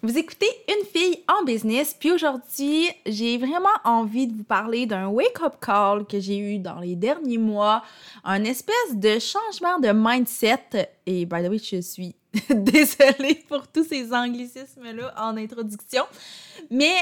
Vous écoutez Une fille en business, puis aujourd'hui, j'ai vraiment envie de vous parler d'un wake-up call que j'ai eu dans les derniers mois, un espèce de changement de mindset. Et by the way, je suis désolée pour tous ces anglicismes-là en introduction, mais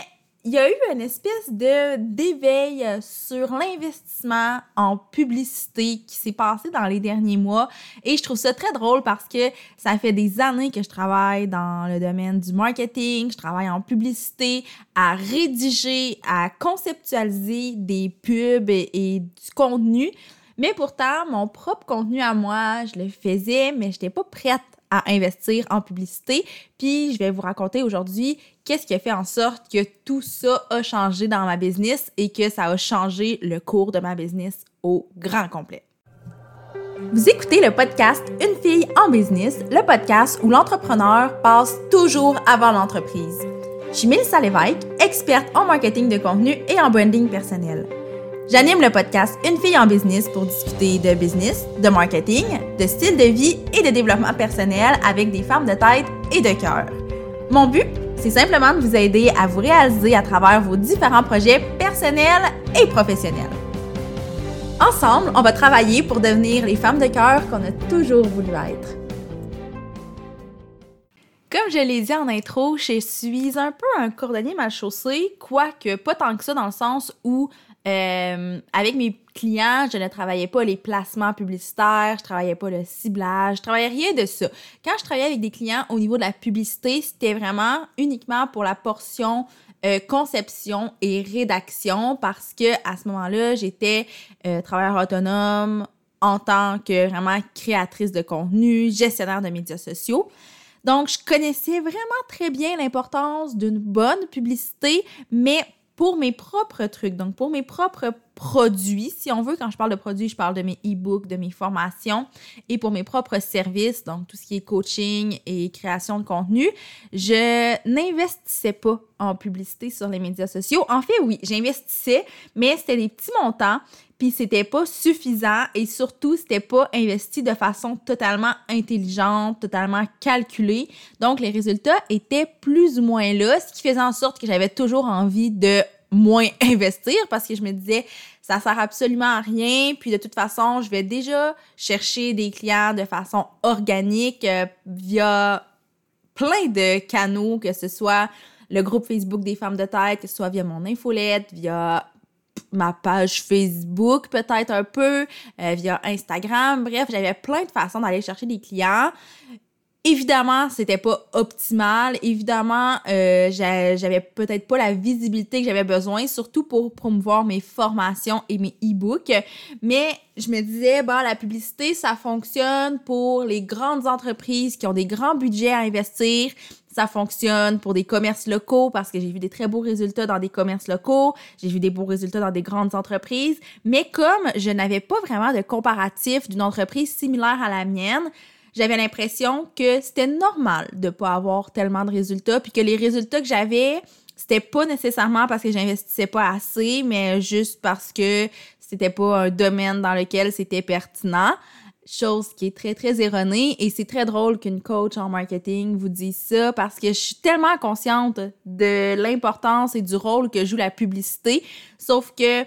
il y a eu une espèce de d'éveil sur l'investissement en publicité qui s'est passé dans les derniers mois et je trouve ça très drôle parce que ça fait des années que je travaille dans le domaine du marketing, je travaille en publicité, à rédiger, à conceptualiser des pubs et, du contenu. Mais pourtant, mon propre contenu à moi, je le faisais, mais je n'étais pas prête à investir en publicité. Puis je vais vous raconter aujourd'hui qu'est-ce qui a fait en sorte que tout ça a changé dans ma business et que ça a changé le cours de ma business au grand complet. Vous écoutez le podcast Une fille en business, le podcast où l'entrepreneur passe toujours avant l'entreprise. Je suis Mélissa Lévesque, experte en marketing de contenu et en branding personnel. J'anime le podcast Une fille en business pour discuter de business, de marketing, de style de vie et de développement personnel avec des femmes de tête et de cœur. Mon but, c'est simplement de vous aider à vous réaliser à travers vos différents projets personnels et professionnels. Ensemble, on va travailler pour devenir les femmes de cœur qu'on a toujours voulu être. Comme je l'ai dit en intro, je suis un peu un cordonnier mal chaussé, quoique pas tant que ça dans le sens où euh, avec mes clients, je ne travaillais pas les placements publicitaires, je travaillais pas le ciblage, je travaillais rien de ça. Quand je travaillais avec des clients au niveau de la publicité, c'était vraiment uniquement pour la portion euh, conception et rédaction parce que à ce moment-là, j'étais euh, travailleur autonome en tant que vraiment créatrice de contenu, gestionnaire de médias sociaux. Donc, je connaissais vraiment très bien l'importance d'une bonne publicité, mais pour mes propres trucs, donc pour mes propres produits, si on veut, quand je parle de produits, je parle de mes e-books, de mes formations et pour mes propres services, donc tout ce qui est coaching et création de contenu, je n'investissais pas en publicité sur les médias sociaux. En fait, oui, j'investissais, mais c'était des petits montants, puis c'était pas suffisant et surtout, c'était pas investi de façon totalement intelligente, totalement calculée. Donc, les résultats étaient plus ou moins là, ce qui faisait en sorte que j'avais toujours envie de moins investir parce que je me disais ça sert absolument à rien puis de toute façon je vais déjà chercher des clients de façon organique euh, via plein de canaux que ce soit le groupe Facebook des femmes de tête que ce soit via mon infolette via ma page Facebook peut-être un peu euh, via Instagram. Bref j'avais plein de façons d'aller chercher des clients Évidemment, c'était pas optimal. Évidemment, euh, j'avais peut-être pas la visibilité que j'avais besoin, surtout pour promouvoir mes formations et mes e-books. Mais je me disais, bah, la publicité, ça fonctionne pour les grandes entreprises qui ont des grands budgets à investir. Ça fonctionne pour des commerces locaux parce que j'ai vu des très beaux résultats dans des commerces locaux. J'ai vu des beaux résultats dans des grandes entreprises. Mais comme je n'avais pas vraiment de comparatif d'une entreprise similaire à la mienne, j'avais l'impression que c'était normal de pas avoir tellement de résultats, puis que les résultats que j'avais, c'était pas nécessairement parce que j'investissais pas assez, mais juste parce que c'était pas un domaine dans lequel c'était pertinent. Chose qui est très, très erronée. Et c'est très drôle qu'une coach en marketing vous dise ça parce que je suis tellement consciente de l'importance et du rôle que joue la publicité. Sauf que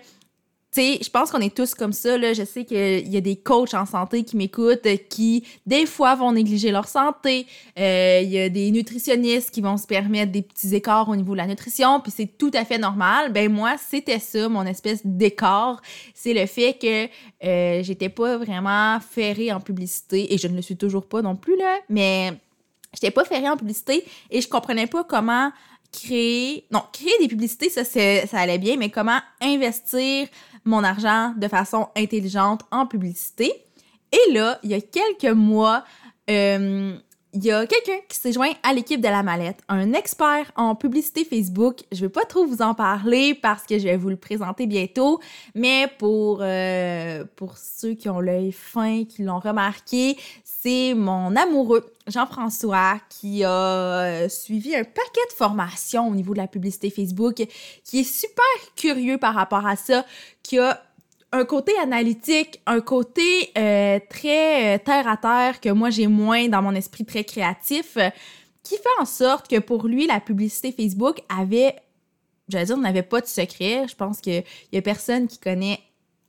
je pense qu'on est tous comme ça. Là. Je sais qu'il y a des coachs en santé qui m'écoutent qui, des fois, vont négliger leur santé. Euh, il y a des nutritionnistes qui vont se permettre des petits écarts au niveau de la nutrition, puis c'est tout à fait normal. Ben moi, c'était ça, mon espèce d'écart. C'est le fait que euh, j'étais pas vraiment ferrée en publicité, et je ne le suis toujours pas non plus, là, mais j'étais pas ferrée en publicité et je comprenais pas comment créer... Non, créer des publicités, ça, ça allait bien, mais comment investir mon argent de façon intelligente en publicité. Et là, il y a quelques mois, euh, il y a quelqu'un qui s'est joint à l'équipe de la mallette, un expert en publicité Facebook. Je vais pas trop vous en parler parce que je vais vous le présenter bientôt, mais pour, euh, pour ceux qui ont l'œil fin, qui l'ont remarqué, c'est mon amoureux Jean-François qui a euh, suivi un paquet de formations au niveau de la publicité Facebook, qui est super curieux par rapport à ça, qui a un côté analytique, un côté euh, très euh, terre à terre que moi j'ai moins dans mon esprit très créatif, qui fait en sorte que pour lui, la publicité Facebook avait, j'allais dire, n'avait pas de secret. Je pense qu'il y a personne qui connaît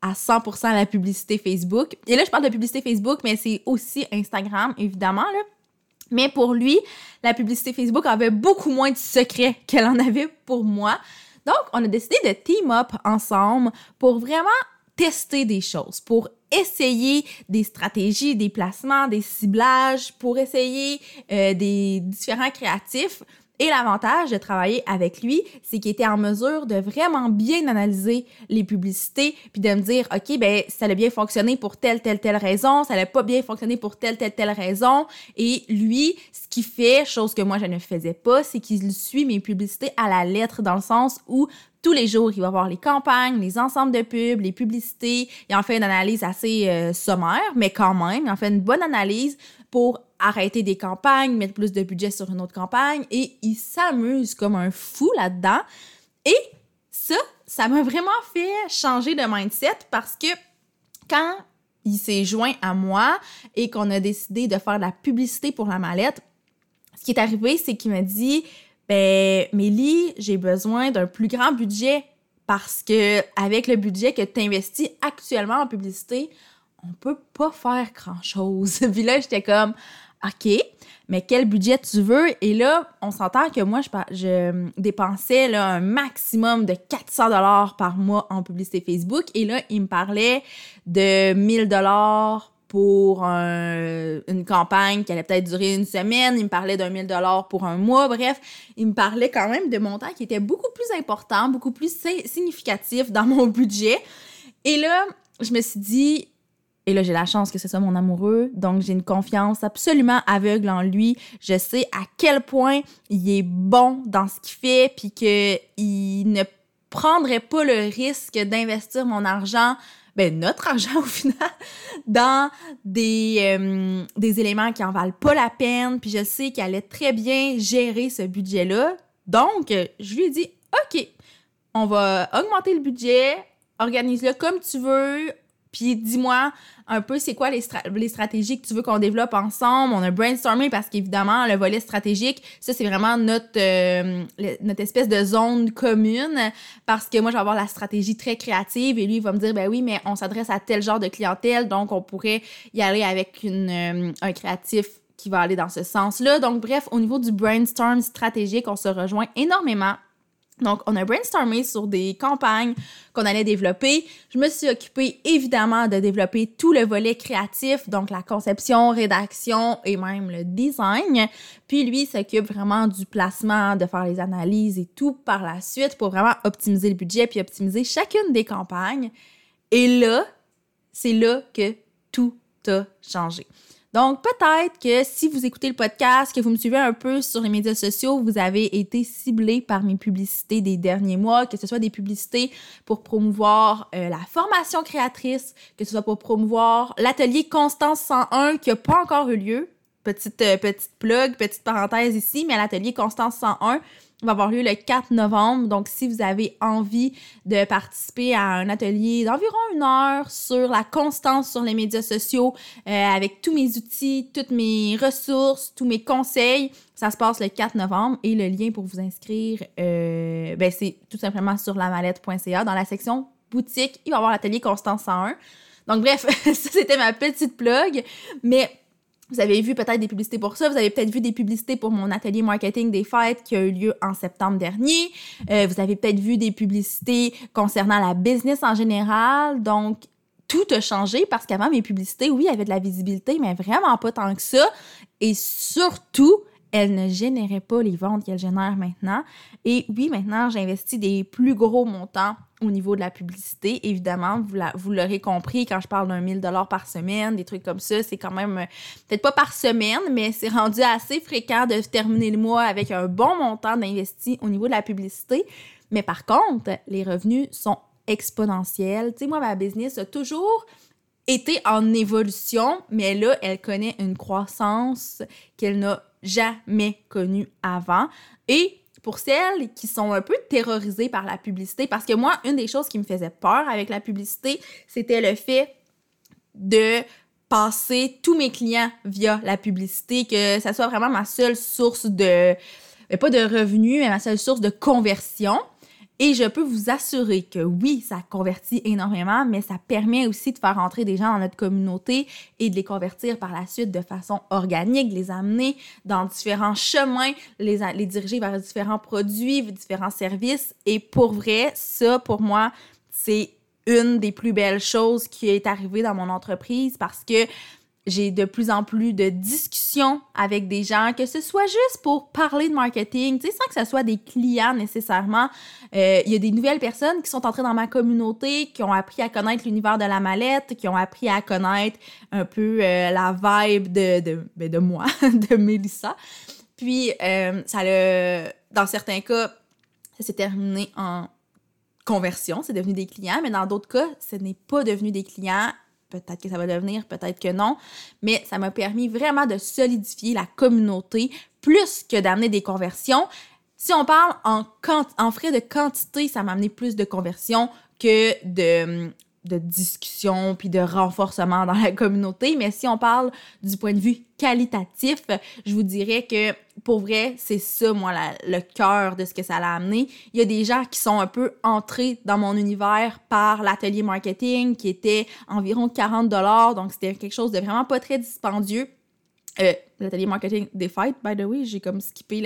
à 100% la publicité Facebook. Et là, je parle de publicité Facebook, mais c'est aussi Instagram, évidemment, là. Mais pour lui, la publicité Facebook avait beaucoup moins de secrets qu'elle en avait pour moi. Donc, on a décidé de team up ensemble pour vraiment tester des choses, pour essayer des stratégies, des placements, des ciblages, pour essayer euh, des différents créatifs et l'avantage de travailler avec lui, c'est qu'il était en mesure de vraiment bien analyser les publicités, puis de me dire, OK, ben ça a bien fonctionné pour telle, telle, telle raison, ça n'a pas bien fonctionné pour telle, telle, telle raison. Et lui, ce qu'il fait, chose que moi je ne faisais pas, c'est qu'il suit mes publicités à la lettre, dans le sens où tous les jours, il va voir les campagnes, les ensembles de pubs, les publicités. Il en fait une analyse assez euh, sommaire, mais quand même, il en fait une bonne analyse pour arrêter des campagnes, mettre plus de budget sur une autre campagne et il s'amuse comme un fou là-dedans. Et ça, ça m'a vraiment fait changer de mindset parce que quand il s'est joint à moi et qu'on a décidé de faire de la publicité pour la mallette, ce qui est arrivé, c'est qu'il m'a dit Ben, Mélie, j'ai besoin d'un plus grand budget parce que avec le budget que tu investis actuellement en publicité, on peut pas faire grand chose. Puis là, j'étais comme OK, mais quel budget tu veux? Et là, on s'entend que moi, je, je dépensais là, un maximum de 400 dollars par mois en publicité Facebook. Et là, il me parlait de 1000 dollars pour une campagne qui allait peut-être durer une semaine. Il me parlait d'un 1000 dollars pour un mois. Bref, il me parlait quand même de montants qui étaient beaucoup plus importants, beaucoup plus significatifs dans mon budget. Et là, je me suis dit, et là, j'ai la chance que ce soit mon amoureux, donc j'ai une confiance absolument aveugle en lui. Je sais à quel point il est bon dans ce qu'il fait, puis qu'il ne prendrait pas le risque d'investir mon argent, ben notre argent au final, dans des, euh, des éléments qui en valent pas la peine, puis je sais qu'il allait très bien gérer ce budget-là. Donc, je lui ai dit, OK, on va augmenter le budget, organise-le comme tu veux, puis dis-moi un peu c'est quoi les, stratégies que tu veux qu'on développe ensemble? On a brainstormé parce qu'évidemment, le volet stratégique, ça c'est vraiment notre, euh, notre espèce de zone commune parce que moi je vais avoir la stratégie très créative et lui il va me dire ben oui, mais on s'adresse à tel genre de clientèle donc on pourrait y aller avec euh, un créatif qui va aller dans ce sens-là. Donc bref, au niveau du brainstorm stratégique, on se rejoint énormément donc, on a brainstormé sur des campagnes qu'on allait développer. Je me suis occupée évidemment de développer tout le volet créatif, donc la conception, rédaction et même le design. Puis lui s'occupe vraiment du placement, de faire les analyses et tout par la suite pour vraiment optimiser le budget puis optimiser chacune des campagnes. Et là, c'est là que tout a changé. Donc, peut-être que si vous écoutez le podcast, que vous me suivez un peu sur les médias sociaux, vous avez été ciblé par mes publicités des derniers mois, que ce soit des publicités pour promouvoir euh, la formation créatrice, que ce soit pour promouvoir l'atelier Constance 101 qui n'a pas encore eu lieu. Petite, euh, petite plug, petite parenthèse ici, mais l'atelier Constance 101 va avoir lieu le 4 novembre. Donc, si vous avez envie de participer à un atelier d'environ une heure sur la constance sur les médias sociaux, euh, avec tous mes outils, toutes mes ressources, tous mes conseils, ça se passe le 4 novembre et le lien pour vous inscrire, euh, ben, c'est tout simplement sur lamalette.ca dans la section boutique. Il va y avoir l'atelier Constance 101. Donc, bref, ça, c'était ma petite plug. Mais vous avez vu peut-être des publicités pour ça. Vous avez peut-être vu des publicités pour mon atelier marketing des fêtes qui a eu lieu en septembre dernier. Euh, vous avez peut-être vu des publicités concernant la business en général. Donc, tout a changé parce qu'avant, mes publicités, oui, avaient de la visibilité, mais vraiment pas tant que ça. Et surtout, elle ne générait pas les ventes qu'elle génère maintenant. Et oui, maintenant, j'investis des plus gros montants au niveau de la publicité. Évidemment, vous, l'aurez compris, quand je parle d'un 1000 dollars par semaine, des trucs comme ça, c'est quand même, peut-être pas par semaine, mais c'est rendu assez fréquent de terminer le mois avec un bon montant d'investi au niveau de la publicité. Mais par contre, les revenus sont exponentiels. Tu sais, moi, ma business a toujours été en évolution, mais là, elle connaît une croissance qu'elle n'a jamais connue avant. Et pour celles qui sont un peu terrorisées par la publicité, parce que moi, une des choses qui me faisait peur avec la publicité, c'était le fait de passer tous mes clients via la publicité, que ça soit vraiment ma seule source de, pas de revenus, mais ma seule source de conversion. Et je peux vous assurer que oui, ça convertit énormément, mais ça permet aussi de faire entrer des gens dans notre communauté et de les convertir par la suite de façon organique, de les amener dans différents chemins, les, les diriger vers différents produits, différents services. Et pour vrai, ça, pour moi, c'est une des plus belles choses qui est arrivée dans mon entreprise parce que j'ai de plus en plus de discussions avec des gens, que ce soit juste pour parler de marketing, tu sais, sans que ce soit des clients nécessairement. Euh, il y a des nouvelles personnes qui sont entrées dans ma communauté, qui ont appris à connaître l'univers de la mallette, qui ont appris à connaître un peu euh, la vibe de, de, ben, de moi, de Melissa. Puis, euh, ça le, dans certains cas, ça s'est terminé en conversion, c'est devenu des clients, mais dans d'autres cas, ce n'est pas devenu des clients. Peut-être que ça va devenir, peut-être que non, mais ça m'a permis vraiment de solidifier la communauté plus que d'amener des conversions. Si on parle en, frais de quantité, ça m'a amené plus de conversions que de de discussion puis de renforcement dans la communauté. Mais si on parle du point de vue qualitatif, je vous dirais que pour vrai, c'est ça, moi, le cœur de ce que ça l'a amené. Il y a des gens qui sont un peu entrés dans mon univers par l'atelier marketing qui était environ 40 donc c'était quelque chose de vraiment pas très dispendieux. Euh, l'atelier marketing des fights, by the way, j'ai comme skippé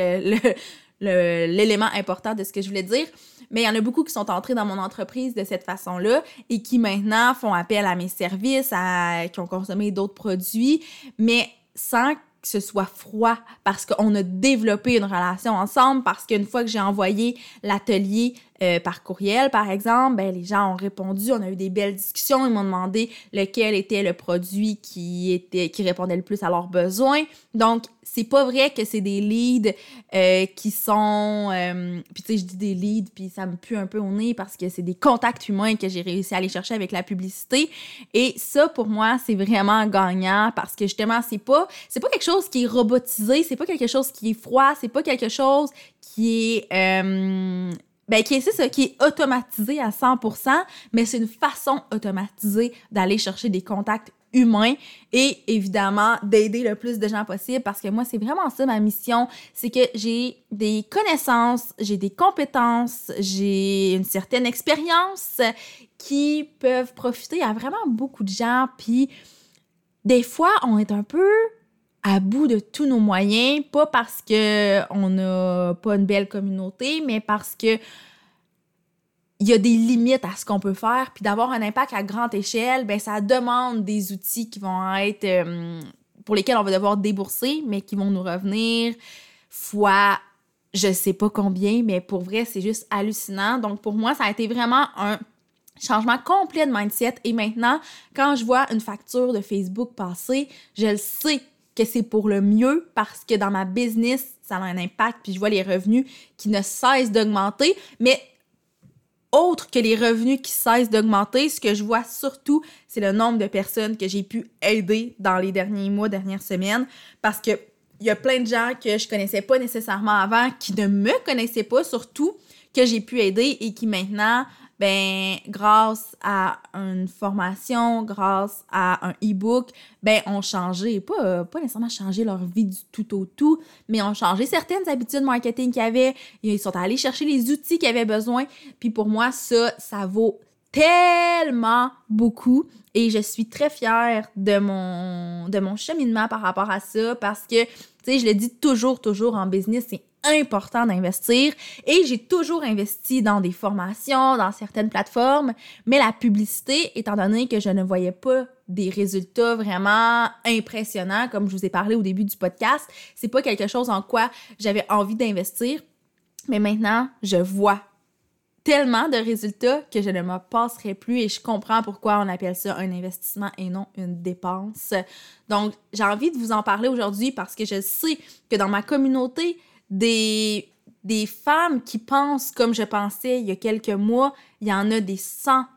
l'élément important de ce que je voulais dire. Mais il y en a beaucoup qui sont entrés dans mon entreprise de cette façon-là et qui maintenant font appel à mes services, qui ont consommé d'autres produits, mais sans que ce soit froid parce qu'on a développé une relation ensemble, parce qu'une fois que j'ai envoyé l'atelier euh, par courriel, par exemple, ben, les gens ont répondu, on a eu des belles discussions, ils m'ont demandé lequel était le produit qui, était, qui répondait le plus à leurs besoins. Donc, c'est pas vrai que c'est des leads euh, qui sont... Euh, puis tu sais, je dis des leads, puis ça me pue un peu au nez parce que c'est des contacts humains que j'ai réussi à aller chercher avec la publicité. Et ça, pour moi, c'est vraiment gagnant parce que justement, c'est pas, c'est pas quelque chose qui est robotisé, c'est pas quelque chose qui est froid, c'est pas quelque chose qui est ben, qui est, ça, qui est automatisé à 100%, mais c'est une façon automatisée d'aller chercher des contacts humains et évidemment d'aider le plus de gens possible parce que moi, c'est vraiment ça ma mission. C'est que j'ai des connaissances, j'ai des compétences, j'ai une certaine expérience qui peuvent profiter à vraiment beaucoup de gens. Puis des fois, on est un peu à bout de tous nos moyens, pas parce que on n'a pas une belle communauté, mais parce que il y a des limites à ce qu'on peut faire, puis d'avoir un impact à grande échelle, ben ça demande des outils qui vont être euh, pour lesquels on va devoir débourser, mais qui vont nous revenir fois je sais pas combien, mais pour vrai, c'est juste hallucinant. Donc pour moi, ça a été vraiment un changement complet de mindset et maintenant, quand je vois une facture de Facebook passer, je le sais que c'est pour le mieux parce que dans ma business, ça a un impact, puis je vois les revenus qui ne cessent d'augmenter. Mais autre que les revenus qui cessent d'augmenter, ce que je vois surtout, c'est le nombre de personnes que j'ai pu aider dans les derniers mois, dernières semaines, parce que il y a plein de gens que je connaissais pas nécessairement avant, qui ne me connaissaient pas surtout, que j'ai pu aider et qui maintenant ben grâce à une formation, grâce à un e-book, ben ont changé, pas, pas nécessairement changé leur vie du tout au tout, mais ont changé certaines habitudes marketing qu'ils avaient, ils sont allés chercher les outils qu'ils avaient besoin, puis pour moi ça ça vaut tellement beaucoup. Et je suis très fière de mon de mon cheminement par rapport à ça parce que tu sais je le dis toujours toujours en business c'est important d'investir. Et j'ai toujours investi dans des formations, dans certaines plateformes, mais la publicité, étant donné que je ne voyais pas des résultats vraiment impressionnants, comme je vous ai parlé au début du podcast, c'est pas quelque chose en quoi j'avais envie d'investir, mais maintenant, je vois tellement de résultats que je ne me passerai plus et je comprends pourquoi on appelle ça un investissement et non une dépense. Donc, j'ai envie de vous en parler aujourd'hui parce que je sais que dans ma communauté, des, des femmes qui pensent comme je pensais il y a quelques mois, il y en a des centaines.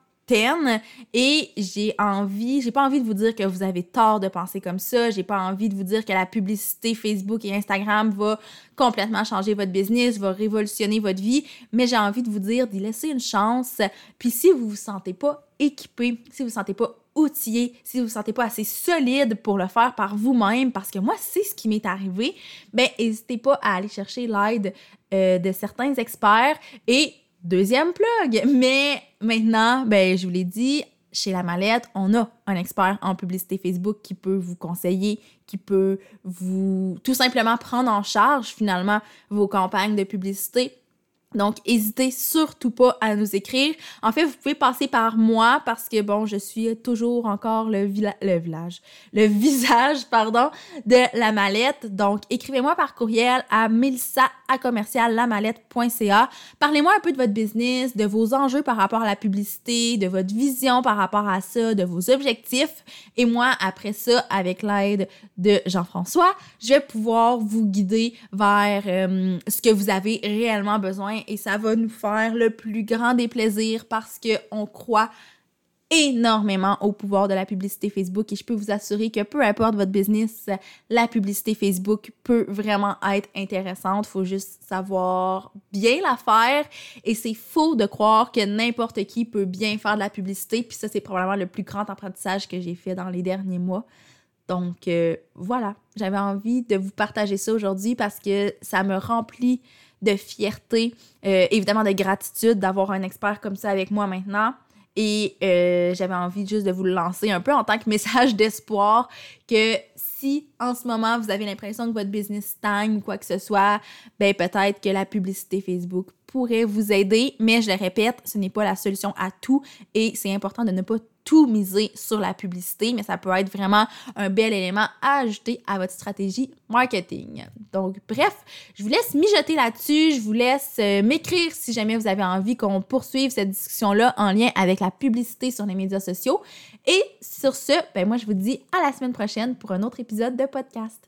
Et j'ai envie, j'ai pas envie de vous dire que vous avez tort de penser comme ça, j'ai pas envie de vous dire que la publicité Facebook et Instagram va complètement changer votre business, va révolutionner votre vie, mais j'ai envie de vous dire d'y laisser une chance. Puis si vous vous sentez pas équipé, si vous vous sentez pas outillé, si vous ne vous sentez pas assez solide pour le faire par vous-même, parce que moi, c'est ce qui m'est arrivé, ben n'hésitez pas à aller chercher l'aide euh, de certains experts. Et deuxième plug, mais maintenant, ben je vous l'ai dit, chez La Mallette, on a un expert en publicité Facebook qui peut vous conseiller, qui peut vous tout simplement prendre en charge finalement vos campagnes de publicité donc, n'hésitez surtout pas à nous écrire. En fait, vous pouvez passer par moi parce que, bon, je suis toujours encore le, le village, le visage, pardon, de la mallette. Donc, écrivez-moi par courriel à melissa Parlez-moi un peu de votre business, de vos enjeux par rapport à la publicité, de votre vision par rapport à ça, de vos objectifs. Et moi, après ça, avec l'aide de Jean-François, je vais pouvoir vous guider vers euh, ce que vous avez réellement besoin et ça va nous faire le plus grand des plaisirs parce qu'on croit énormément au pouvoir de la publicité Facebook et je peux vous assurer que peu importe votre business, la publicité Facebook peut vraiment être intéressante. Il faut juste savoir bien la faire et c'est faux de croire que n'importe qui peut bien faire de la publicité. Puis ça, c'est probablement le plus grand apprentissage que j'ai fait dans les derniers mois. Donc euh, voilà, j'avais envie de vous partager ça aujourd'hui parce que ça me remplit de fierté, euh, évidemment de gratitude d'avoir un expert comme ça avec moi maintenant. Et euh, j'avais envie juste de vous le lancer un peu en tant que message d'espoir que si en ce moment vous avez l'impression que votre business stagne ou quoi que ce soit, ben peut-être que la publicité Facebook pourrait vous aider. Mais je le répète, ce n'est pas la solution à tout et c'est important de ne pas tout miser sur la publicité, mais ça peut être vraiment un bel élément à ajouter à votre stratégie marketing. Donc, bref, je vous laisse mijoter là-dessus. Je vous laisse euh, m'écrire si jamais vous avez envie qu'on poursuive cette discussion-là en lien avec la publicité sur les médias sociaux. Et sur ce, ben moi, je vous dis à la semaine prochaine pour un autre épisode de podcast.